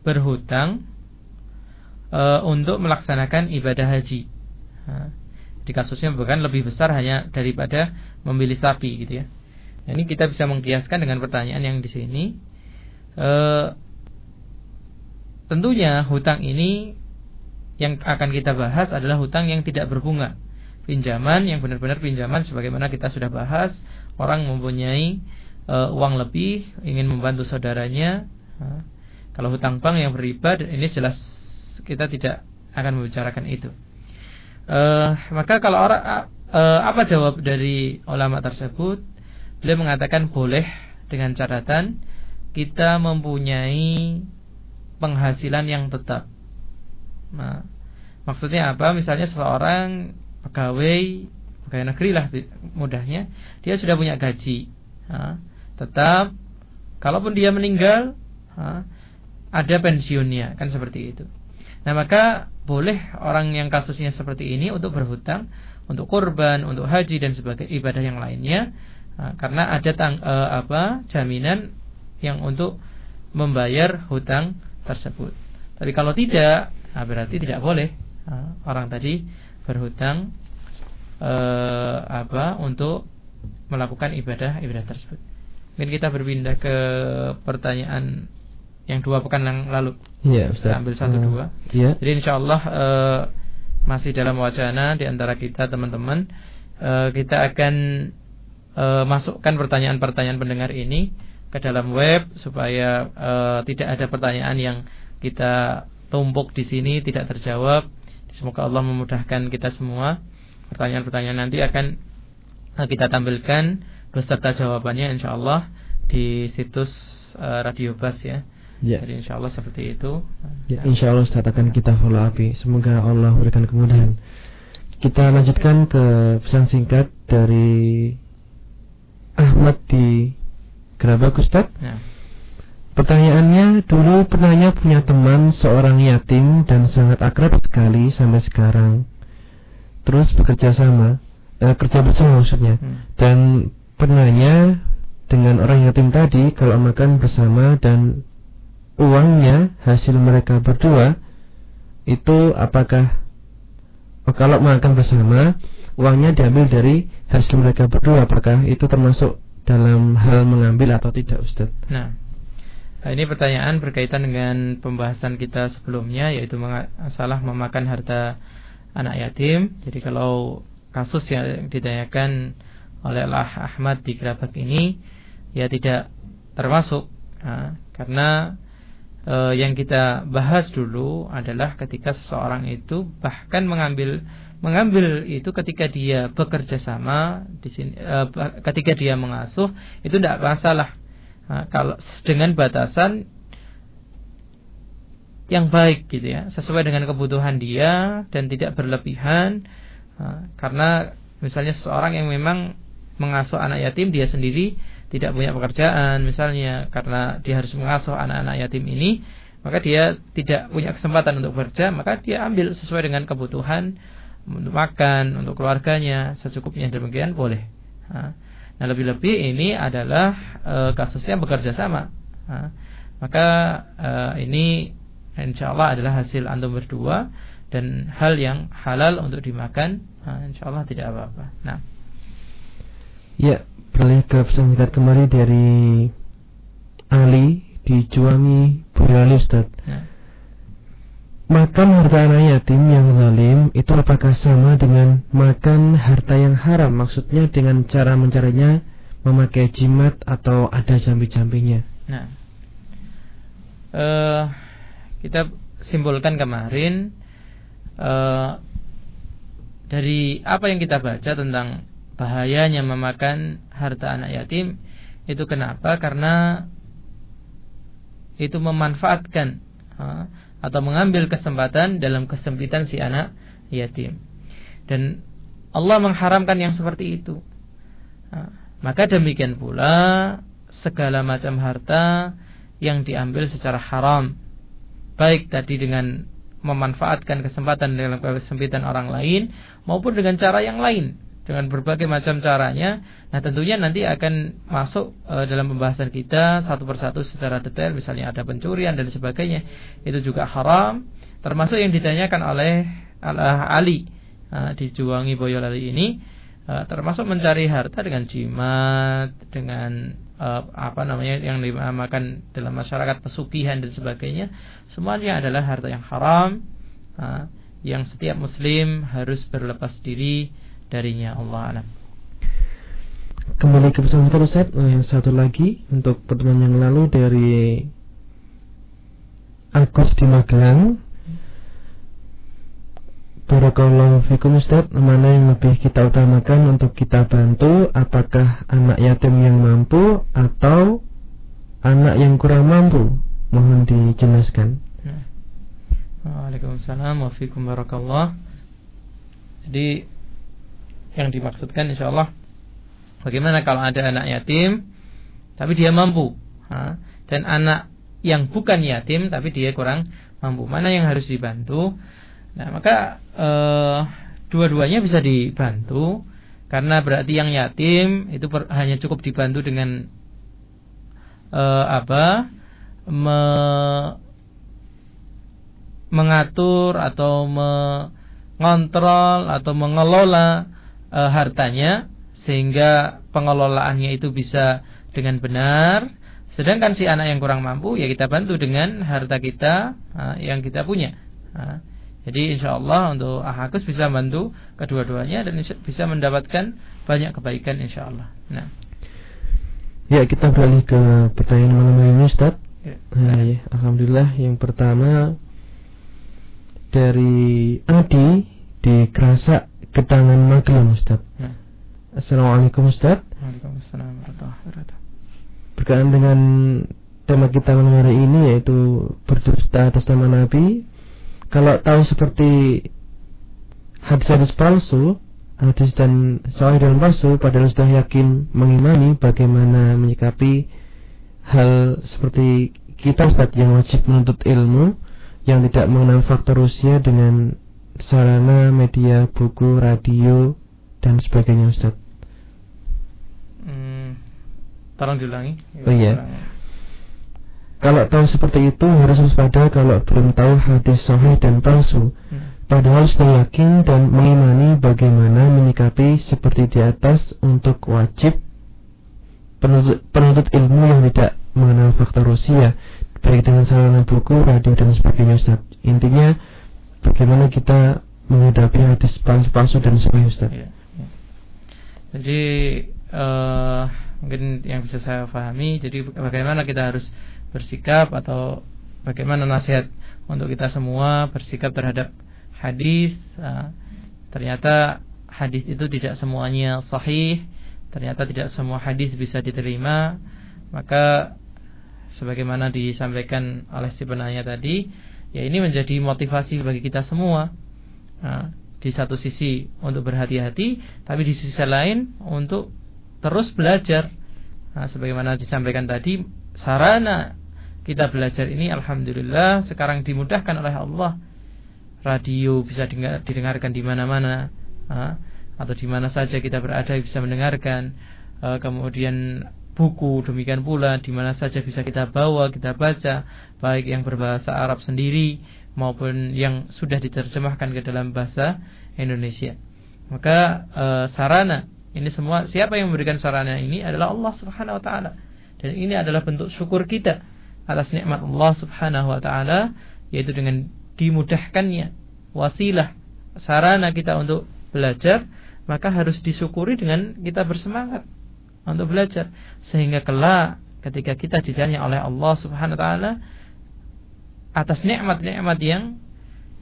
berhutang uh, untuk melaksanakan ibadah haji. Uh, di kasusnya bukan lebih besar hanya daripada memilih sapi gitu ya. Nah, ini kita bisa mengkiaskan dengan pertanyaan yang di sini. E, tentunya hutang ini yang akan kita bahas adalah hutang yang tidak berbunga. Pinjaman yang benar-benar pinjaman sebagaimana kita sudah bahas, orang mempunyai e, uang lebih, ingin membantu saudaranya. Nah, kalau hutang bank yang beribadah ini jelas kita tidak akan membicarakan itu. Uh, maka kalau orang uh, apa jawab dari ulama tersebut? Beliau mengatakan boleh dengan catatan kita mempunyai penghasilan yang tetap. Nah, maksudnya apa? Misalnya seseorang pegawai pegawai negeri lah mudahnya, dia sudah punya gaji. Nah, tetap kalaupun dia meninggal, nah, ada pensiunnya, kan seperti itu. Nah maka boleh orang yang kasusnya seperti ini untuk berhutang, untuk kurban, untuk haji dan sebagai ibadah yang lainnya, nah, karena ada tang, e, apa jaminan yang untuk membayar hutang tersebut. Tapi kalau tidak, nah berarti tidak boleh nah, orang tadi berhutang e, apa untuk melakukan ibadah ibadah tersebut. Mungkin kita berpindah ke pertanyaan yang dua pekan yang lalu.
Iya, Ustaz.
ambil satu uh, dua.
Iya.
Jadi insyaallah uh, masih dalam wacana di antara kita teman-teman uh, kita akan uh, masukkan pertanyaan-pertanyaan pendengar ini ke dalam web supaya uh, tidak ada pertanyaan yang kita tumpuk di sini tidak terjawab. Semoga Allah memudahkan kita semua. Pertanyaan-pertanyaan nanti akan kita tampilkan beserta jawabannya insyaallah di situs uh, Radio Bas ya. Ya. Jadi insya Allah seperti itu.
Ya, insya Allah Ustaz akan kita follow up. Semoga Allah berikan kemudahan. Kita lanjutkan ke pesan singkat dari Ahmad di Gerabak Ustaz. Ya. Pertanyaannya, dulu pernahnya punya teman seorang yatim dan sangat akrab sekali sampai sekarang. Terus bekerja sama, eh, kerja bersama maksudnya. Hmm. Dan pernahnya dengan orang yatim tadi kalau makan bersama dan uangnya hasil mereka berdua itu apakah oh, kalau makan bersama uangnya diambil dari hasil mereka berdua apakah itu termasuk dalam hal mengambil atau tidak Ustaz?
Nah, ini pertanyaan berkaitan dengan pembahasan kita sebelumnya yaitu masalah memakan harta anak yatim. Jadi kalau kasus yang ditanyakan oleh Allah Ahmad di Gerabak ini ya tidak termasuk nah, karena e, yang kita bahas dulu adalah ketika seseorang itu bahkan mengambil mengambil itu ketika dia bekerja sama di sini e, ketika dia mengasuh itu tidak masalah nah, kalau dengan batasan yang baik gitu ya. Sesuai dengan kebutuhan dia dan tidak berlebihan. Karena misalnya seseorang yang memang mengasuh anak yatim dia sendiri tidak punya pekerjaan misalnya. Karena dia harus mengasuh anak-anak yatim ini maka dia tidak punya kesempatan untuk bekerja maka dia ambil sesuai dengan kebutuhan untuk makan untuk keluarganya. Secukupnya demikian boleh. Nah lebih-lebih ini adalah e, kasusnya bekerja sama. Maka e, ini insya Allah adalah hasil antum berdua dan hal yang halal untuk dimakan. Nah, insya Allah tidak apa-apa. Nah,
ya beralih ke pesan singkat kembali dari Ali di Juwangi Boyolali Ustaz. Nah. Makan harta anak yatim yang zalim itu apakah sama dengan makan harta yang haram? Maksudnya dengan cara mencarinya memakai jimat atau ada jambi-jambinya.
Nah, uh, kita simpulkan kemarin uh, dari apa yang kita baca tentang bahayanya memakan harta anak yatim itu kenapa? Karena itu memanfaatkan. Uh, atau mengambil kesempatan dalam kesempitan si anak yatim. Dan Allah mengharamkan yang seperti itu. Nah, maka demikian pula segala macam harta yang diambil secara haram, baik tadi dengan memanfaatkan kesempatan dalam kesempitan orang lain maupun dengan cara yang lain dengan berbagai macam caranya. Nah, tentunya nanti akan masuk e, dalam pembahasan kita satu persatu secara detail, misalnya ada pencurian dan sebagainya. Itu juga haram, termasuk yang ditanyakan oleh Ali e, di Boyolali ini, e, termasuk mencari harta dengan jimat, dengan e, apa namanya yang dinamakan dalam masyarakat pesugihan dan sebagainya. Semuanya adalah harta yang haram. E, yang setiap muslim harus berlepas diri darinya Allah alam.
Kembali ke pesan kita Ustaz eh, Yang satu lagi Untuk pertemuan yang lalu dari Agus di Magelang Barakallahu fikum Ustaz. Mana yang lebih kita utamakan untuk kita bantu? Apakah anak yatim yang mampu Atau anak yang kurang mampu? Mohon dijelaskan.
Nah. Waalaikumsalam Wafikum barakallah. Jadi yang dimaksudkan insya Allah bagaimana kalau ada anak yatim tapi dia mampu? Dan anak yang bukan yatim tapi dia kurang mampu. Mana yang harus dibantu nah maka eh, dua-duanya bisa dibantu karena berarti yang yatim itu per, hanya cukup dibantu dengan eh, apa me, mengatur atau mengontrol atau mengelola e, hartanya sehingga pengelolaannya itu bisa dengan benar. Sedangkan si anak yang kurang mampu ya kita bantu dengan harta kita uh, yang kita punya. Uh, jadi insya Allah untuk ahakus bisa bantu kedua-duanya dan bisa mendapatkan banyak kebaikan insya Allah. Nah.
Ya kita beralih ke pertanyaan malam ini Ustaz. Ya. Nah, ya, Alhamdulillah yang pertama dari Adi di Kerasak Ketangan Magelang Ustaz. Ya. Assalamualaikum Ustaz. Waalaikumsalam warahmatullahi wabarakatuh. Berkaitan dengan tema kita malam hari ini yaitu berdusta atas nama Nabi. Kalau tahu seperti hadis-hadis palsu, hadis dan sahih dan palsu, padahal sudah yakin mengimani bagaimana menyikapi hal seperti kita Ustaz yang wajib menuntut ilmu yang tidak mengenal faktor usia dengan sarana media, buku, radio, dan sebagainya Ustaz.
Hmm, tolong diulangi.
Oh iya. Kalau tahu seperti itu harus waspada kalau belum tahu hadis sahih dan palsu. Hmm. Padahal sudah yakin dan mengimani bagaimana menyikapi seperti di atas untuk wajib penuntut, penuntut ilmu yang tidak mengenal faktor usia baik dengan sarana buku, radio dan sebagainya Ustaz. Intinya bagaimana kita menghadapi hadis palsu-palsu dan sebagainya Ustaz. Ya, ya.
Jadi uh, mungkin yang bisa saya pahami jadi bagaimana kita harus bersikap atau bagaimana nasihat untuk kita semua bersikap terhadap hadis uh, ternyata hadis itu tidak semuanya sahih ternyata tidak semua hadis bisa diterima maka sebagaimana disampaikan oleh si penanya tadi ya ini menjadi motivasi bagi kita semua nah, di satu sisi untuk berhati-hati tapi di sisi lain untuk terus belajar. Nah, sebagaimana disampaikan tadi sarana kita belajar ini alhamdulillah sekarang dimudahkan oleh Allah. Radio bisa didengarkan di mana-mana atau di mana saja kita berada bisa mendengarkan. Kemudian buku demikian pula di mana saja bisa kita bawa kita baca baik yang berbahasa Arab sendiri maupun yang sudah diterjemahkan ke dalam bahasa Indonesia. Maka uh, sarana ini semua siapa yang memberikan sarana ini adalah Allah Subhanahu wa taala. Dan ini adalah bentuk syukur kita atas nikmat Allah Subhanahu wa taala yaitu dengan dimudahkannya wasilah sarana kita untuk belajar maka harus disyukuri dengan kita bersemangat untuk belajar sehingga kelak ketika kita ditanya oleh Allah Subhanahu wa taala atas nikmat-nikmat yang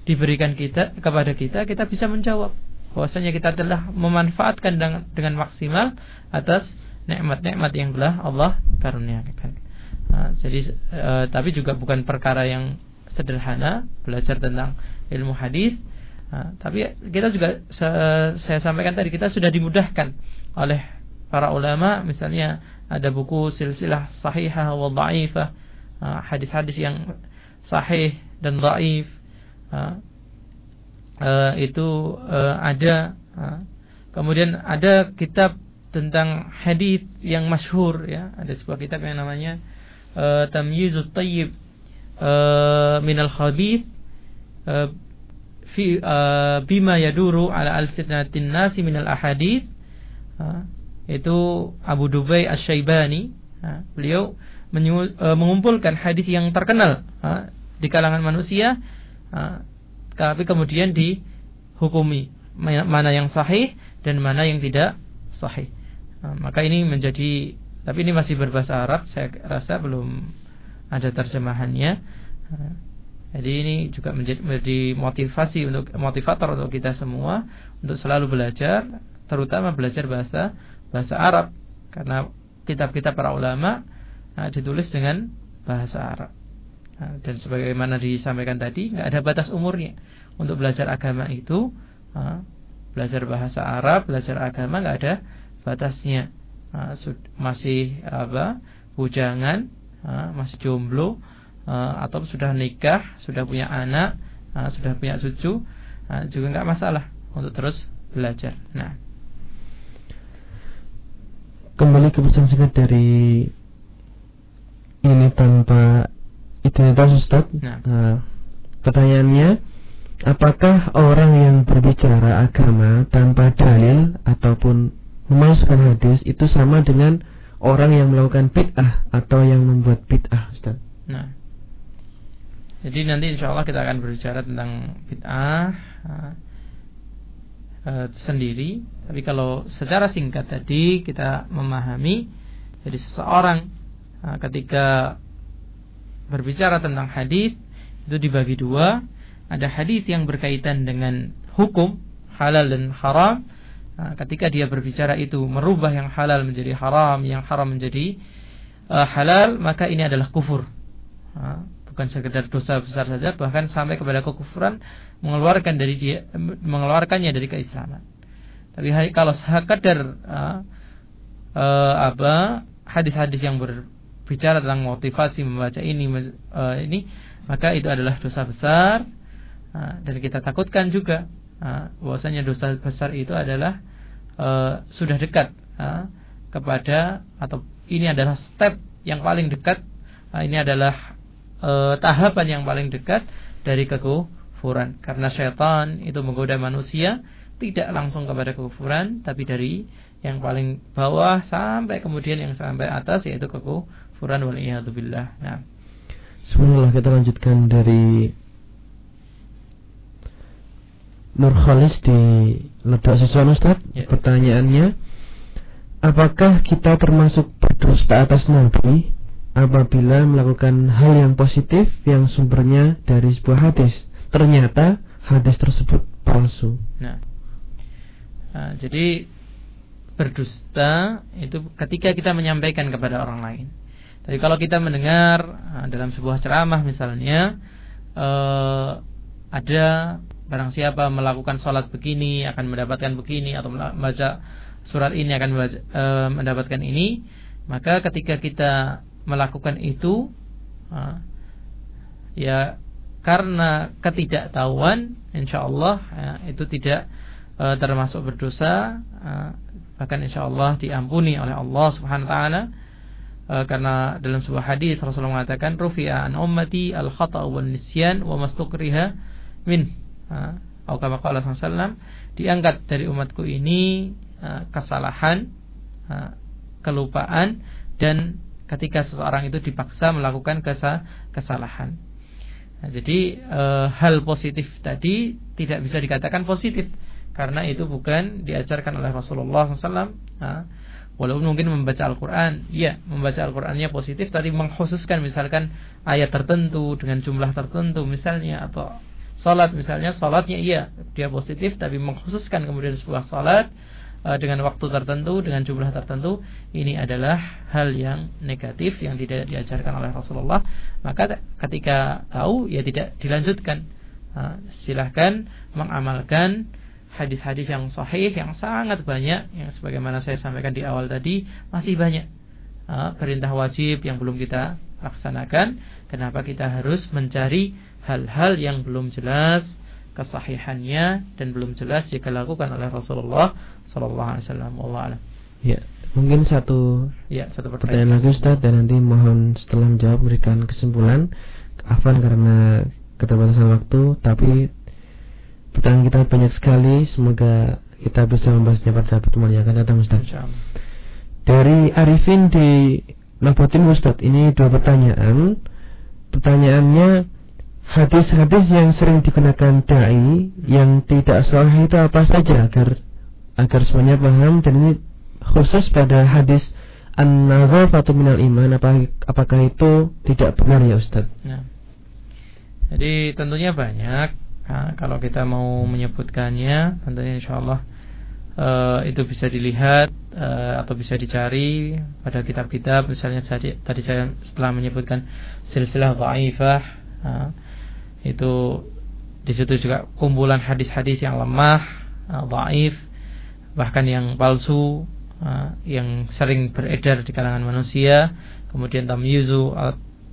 diberikan kita kepada kita kita bisa menjawab bahwasanya kita telah memanfaatkan dengan, dengan maksimal atas nikmat-nikmat yang telah Allah karuniakan. Nah, jadi uh, tapi juga bukan perkara yang sederhana belajar tentang ilmu hadis. Nah, tapi kita juga saya sampaikan tadi kita sudah dimudahkan oleh para ulama. Misalnya ada buku silsilah sahihah wa dhaifah hadis-hadis yang sahih dan dhaif itu ada kemudian ada kitab tentang hadis yang masyhur ya. Ada sebuah kitab yang namanya Tamyizut Tayyib min al-khabith fi bima yaduru ala al-fitnatin nasi min al-ahadith. Itu Abu Dubai Asy-Syaibani beliau e, mengumpulkan hadis yang terkenal di kalangan manusia tapi kemudian dihukumi mana yang sahih dan mana yang tidak sahih. Maka ini menjadi tapi ini masih berbahasa Arab saya rasa belum ada terjemahannya jadi ini juga menjadi motivasi untuk motivator untuk kita semua untuk selalu belajar terutama belajar bahasa bahasa Arab karena kitab-kitab para ulama nah, ditulis dengan bahasa Arab. Nah, dan sebagaimana disampaikan tadi, nggak ada batas umurnya untuk belajar agama itu. Nah, belajar bahasa Arab, belajar agama nggak ada batasnya. Masih apa? Bujangan, masih jomblo, atau sudah nikah, sudah punya anak, sudah punya cucu, juga nggak masalah untuk terus belajar. Nah
kembali ke pesan singkat dari ini tanpa identitas Ustaz. Nah, pertanyaannya, apakah orang yang berbicara agama tanpa dalil ataupun memasukkan hadis itu sama dengan orang yang melakukan bid'ah atau yang membuat bid'ah, Ustaz?
Nah. Jadi nanti insya Allah kita akan berbicara tentang bid'ah uh, sendiri. Tapi kalau secara singkat tadi kita memahami jadi seseorang uh, ketika berbicara tentang hadis itu dibagi dua. Ada hadis yang berkaitan dengan hukum halal dan haram. Uh, ketika dia berbicara itu merubah yang halal menjadi haram, yang haram menjadi uh, halal, maka ini adalah kufur. Uh, bukan sekedar dosa besar saja bahkan sampai kepada kekufuran mengeluarkan dari dia mengeluarkannya dari keislaman tapi kalau sekadar uh, uh, apa hadis-hadis yang berbicara tentang motivasi membaca ini uh, ini maka itu adalah dosa besar uh, dan kita takutkan juga bahwasanya dosa besar itu adalah uh, sudah dekat uh, kepada atau ini adalah step yang paling dekat uh, ini adalah e, tahapan yang paling dekat dari kekufuran karena syaitan itu menggoda manusia tidak langsung kepada kekufuran tapi dari yang paling bawah sampai kemudian yang sampai atas yaitu kekufuran wal billah. Nah.
Bismillah kita lanjutkan dari Nur Khalis di Ledak Siswa Ustaz ya. Pertanyaannya Apakah kita termasuk berdusta atas Nabi apabila melakukan hal yang positif yang sumbernya dari sebuah hadis. Ternyata hadis tersebut palsu.
Nah, nah jadi berdusta itu ketika kita menyampaikan kepada orang lain. Tapi kalau kita mendengar nah, dalam sebuah ceramah misalnya eh, ada barang siapa melakukan sholat begini akan mendapatkan begini atau membaca surat ini akan eh, mendapatkan ini, maka ketika kita melakukan itu ya karena ketidaktahuan insya Allah ya, itu tidak uh, termasuk berdosa uh, bahkan insya Allah diampuni oleh Allah Subhanahu Wa Taala. Uh, karena dalam sebuah hadis Rasulullah mengatakan rufi'a an ummati al khata wa nisyan wa mastukriha min atau kama qala sallallahu diangkat dari umatku ini kesalahan kelupaan dan ketika seseorang itu dipaksa melakukan kesalahan Nah, jadi e, hal positif tadi tidak bisa dikatakan positif karena itu bukan diajarkan oleh Rasulullah SAW. Nah, walaupun mungkin membaca Al-Quran, ya membaca Al-Qurannya positif, tadi mengkhususkan misalkan ayat tertentu dengan jumlah tertentu misalnya atau salat misalnya salatnya iya dia positif tapi mengkhususkan kemudian sebuah salat uh, dengan waktu tertentu, dengan jumlah tertentu, ini adalah hal yang negatif yang tidak diajarkan oleh Rasulullah. Maka ketika tahu ya tidak dilanjutkan. Uh, silahkan mengamalkan hadis-hadis yang sahih yang sangat banyak yang sebagaimana saya sampaikan di awal tadi masih banyak uh, perintah wajib yang belum kita laksanakan. Kenapa kita harus mencari hal-hal yang belum jelas kesahihannya dan belum jelas jika dilakukan oleh Rasulullah Sallallahu Alaihi Wasallam. Allah
Ya, mungkin satu
ya satu
pertanyaan, lagi Ustaz dan nanti mohon setelah menjawab berikan kesimpulan. Afan karena keterbatasan waktu, tapi pertanyaan kita banyak sekali. Semoga kita bisa membahasnya pada pertemuan yang akan datang Ustaz. Dari Arifin di Napotin Ustaz, ini dua pertanyaan. Pertanyaannya hadis-hadis yang sering digunakan dai yang tidak sahih itu apa saja agar agar semuanya paham dan ini khusus pada hadis an-nazafatu minal iman apa, apakah itu tidak benar ya Ustaz? Nah.
Jadi tentunya banyak nah, kalau kita mau menyebutkannya tentunya insyaallah uh, itu bisa dilihat uh, atau bisa dicari pada kitab-kitab misalnya tadi, tadi saya setelah menyebutkan silsilah dhaifah uh, itu di situ juga kumpulan hadis-hadis yang lemah, dhaif, bahkan yang palsu yang sering beredar di kalangan manusia. Kemudian tamyizu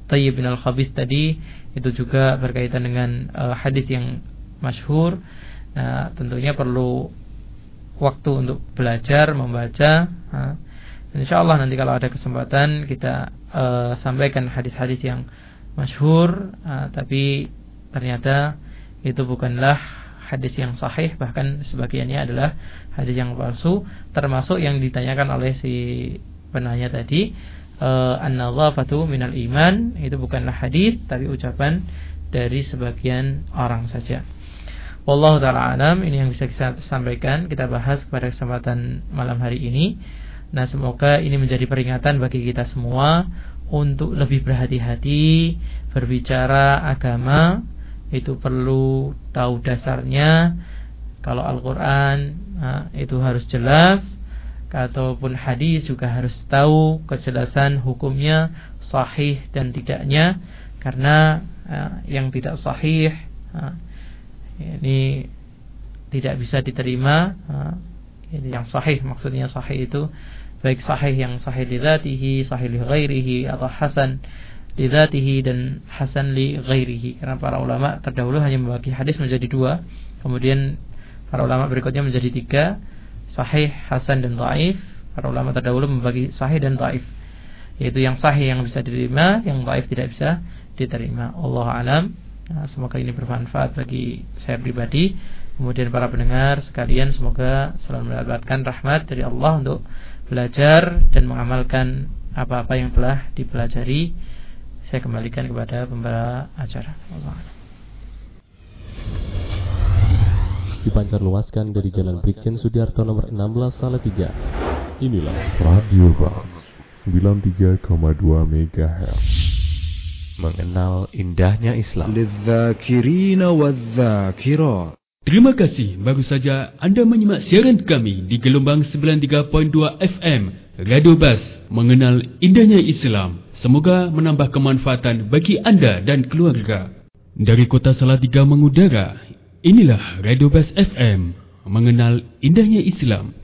tayyib bin al-khabith tadi itu juga berkaitan dengan hadis yang masyhur. Nah, tentunya perlu waktu untuk belajar membaca. Insya Allah nanti kalau ada kesempatan kita uh, sampaikan hadis-hadis yang masyhur, uh, tapi ternyata itu bukanlah hadis yang sahih bahkan sebagiannya adalah hadis yang palsu termasuk yang ditanyakan oleh si penanya tadi uh, an-nadhafatu minal iman itu bukanlah hadis tapi ucapan dari sebagian orang saja. Wallahu taala alam. Ini yang bisa kita sampaikan kita bahas pada kesempatan malam hari ini. Nah, semoga ini menjadi peringatan bagi kita semua untuk lebih berhati-hati berbicara agama. Itu perlu tahu dasarnya. Kalau Al-Quran nah, itu harus jelas. Ataupun hadis juga harus tahu kejelasan hukumnya sahih dan tidaknya. Karena uh, yang tidak sahih uh, ini tidak bisa diterima. Ini yang sahih maksudnya sahih itu baik sahih yang sahih lidatihi sahih li ghairihi atau hasan lidatihi dan hasan li ghairihi. Karena para ulama terdahulu hanya membagi hadis menjadi dua. Kemudian para ulama berikutnya menjadi tiga. Sahih hasan dan dhaif. Para ulama terdahulu membagi sahih dan dhaif. Yaitu yang sahih yang bisa diterima yang dhaif tidak bisa diterima. Allah alam nah, semoga ini bermanfaat bagi saya pribadi kemudian para pendengar sekalian semoga selalu mendapatkan rahmat dari Allah untuk belajar dan mengamalkan apa-apa yang telah dipelajari saya kembalikan kepada pembawa acara. Allah.
Dipancar luaskan dari Jalan Brigjen Sudiarto nomor 16 Salatiga. Inilah
Radio Bas 93,2 MHz.
Mengenal indahnya Islam.
Terima kasih baru saja Anda menyimak siaran kami di gelombang 93.2 FM Radio Bas Mengenal Indahnya Islam Semoga menambah kemanfaatan bagi anda dan keluarga. Dari kota Salatiga mengudara, inilah Radio Best FM, mengenal indahnya Islam.